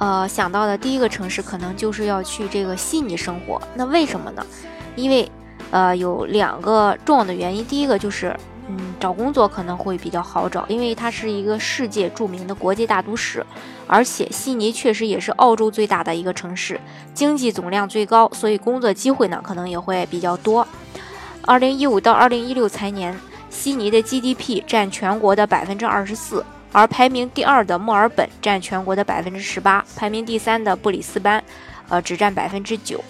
呃，想到的第一个城市可能就是要去这个悉尼生活。那为什么呢？因为，呃，有两个重要的原因。第一个就是，嗯，找工作可能会比较好找，因为它是一个世界著名的国际大都市，而且悉尼确实也是澳洲最大的一个城市，经济总量最高，所以工作机会呢可能也会比较多。二零一五到二零一六财年，悉尼的 GDP 占全国的百分之二十四。而排名第二的墨尔本占全国的百分之十八，排名第三的布里斯班，呃，只占百分之九。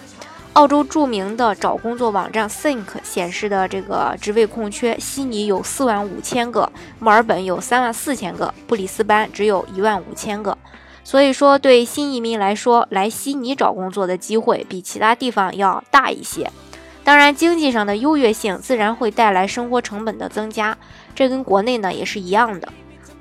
澳洲著名的找工作网站 Think 显示的这个职位空缺，悉尼有四万五千个，墨尔本有三万四千个，布里斯班只有一万五千个。所以说，对新移民来说，来悉尼找工作的机会比其他地方要大一些。当然，经济上的优越性自然会带来生活成本的增加，这跟国内呢也是一样的。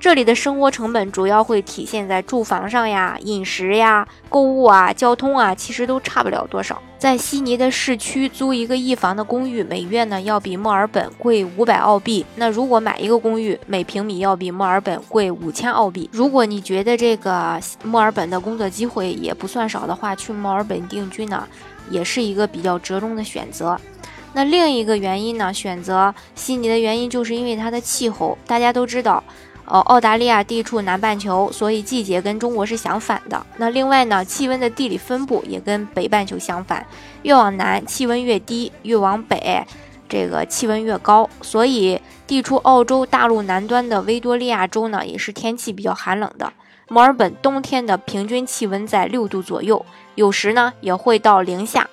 这里的生活成本主要会体现在住房上呀、饮食呀、购物啊、交通啊，其实都差不了多少。在悉尼的市区租一个一房的公寓，每月呢要比墨尔本贵五百澳币。那如果买一个公寓，每平米要比墨尔本贵五千澳币。如果你觉得这个墨尔本的工作机会也不算少的话，去墨尔本定居呢，也是一个比较折中的选择。那另一个原因呢，选择悉尼的原因就是因为它的气候。大家都知道。呃，澳大利亚地处南半球，所以季节跟中国是相反的。那另外呢，气温的地理分布也跟北半球相反，越往南气温越低，越往北这个气温越高。所以地处澳洲大陆南端的维多利亚州呢，也是天气比较寒冷的。墨尔本冬天的平均气温在六度左右，有时呢也会到零下。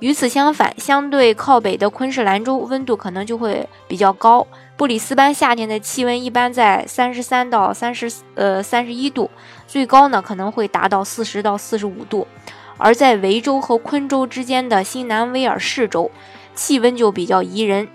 与此相反，相对靠北的昆士兰州温度可能就会比较高。布里斯班夏天的气温一般在三十三到三十呃三十一度，最高呢可能会达到四十到四十五度。而在维州和昆州之间的新南威尔士州，气温就比较宜人。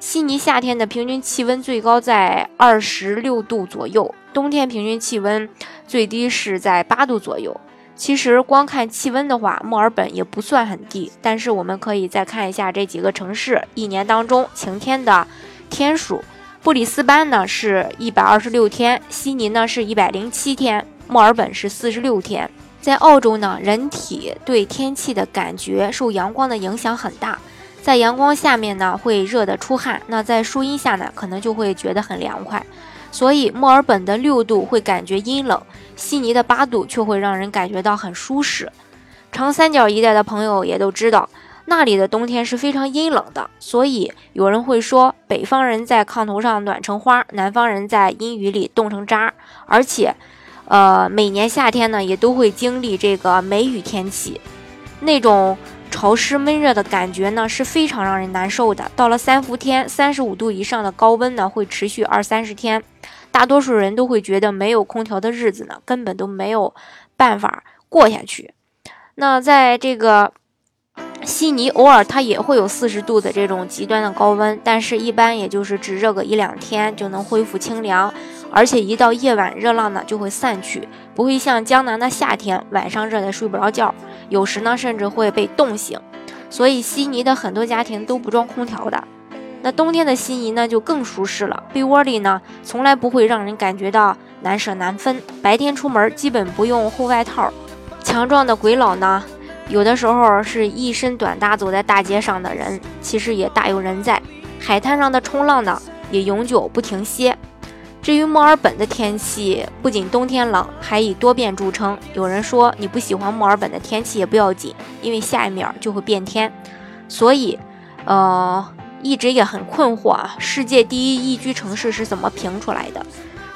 悉尼夏天的平均气温最高在二十六度左右，冬天平均气温最低是在八度左右。其实光看气温的话，墨尔本也不算很低。但是我们可以再看一下这几个城市一年当中晴天的天数。布里斯班呢是一百二十六天，悉尼呢是一百零七天，墨尔本是四十六天。在澳洲呢，人体对天气的感觉受阳光的影响很大，在阳光下面呢会热得出汗，那在树荫下呢可能就会觉得很凉快。所以墨尔本的六度会感觉阴冷，悉尼的八度却会让人感觉到很舒适。长三角一带的朋友也都知道，那里的冬天是非常阴冷的。所以有人会说，北方人在炕头上暖成花，南方人在阴雨里冻成渣。而且，呃，每年夏天呢，也都会经历这个梅雨天气，那种。潮湿闷热的感觉呢是非常让人难受的。到了三伏天，三十五度以上的高温呢会持续二三十天，大多数人都会觉得没有空调的日子呢根本都没有办法过下去。那在这个悉尼，偶尔它也会有四十度的这种极端的高温，但是一般也就是只热个一两天就能恢复清凉。而且一到夜晚，热浪呢就会散去，不会像江南的夏天，晚上热得睡不着觉，有时呢甚至会被冻醒。所以悉尼的很多家庭都不装空调的。那冬天的悉尼呢就更舒适了，被窝里呢从来不会让人感觉到难舍难分。白天出门基本不用厚外套。强壮的鬼佬呢，有的时候是一身短搭走在大街上的人，其实也大有人在。海滩上的冲浪呢也永久不停歇。至于墨尔本的天气，不仅冬天冷，还以多变著称。有人说你不喜欢墨尔本的天气也不要紧，因为下一秒就会变天。所以，呃，一直也很困惑啊，世界第一宜居城市是怎么评出来的？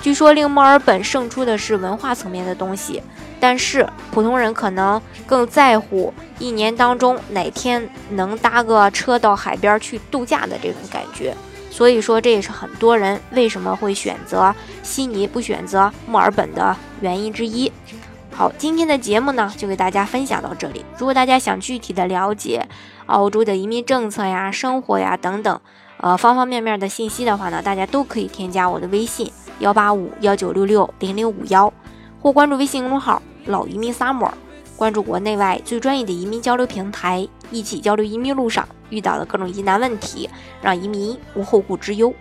据说令墨尔本胜出的是文化层面的东西，但是普通人可能更在乎一年当中哪天能搭个车到海边去度假的这种感觉。所以说，这也是很多人为什么会选择悉尼不选择墨尔本的原因之一。好，今天的节目呢，就给大家分享到这里。如果大家想具体的了解澳洲的移民政策呀、生活呀等等，呃，方方面面的信息的话呢，大家都可以添加我的微信幺八五幺九六六零零五幺，或关注微信公众号“老移民 summer”，关注国内外最专业的移民交流平台，一起交流移民路上遇到的各种疑难问题，让移民无后顾之忧。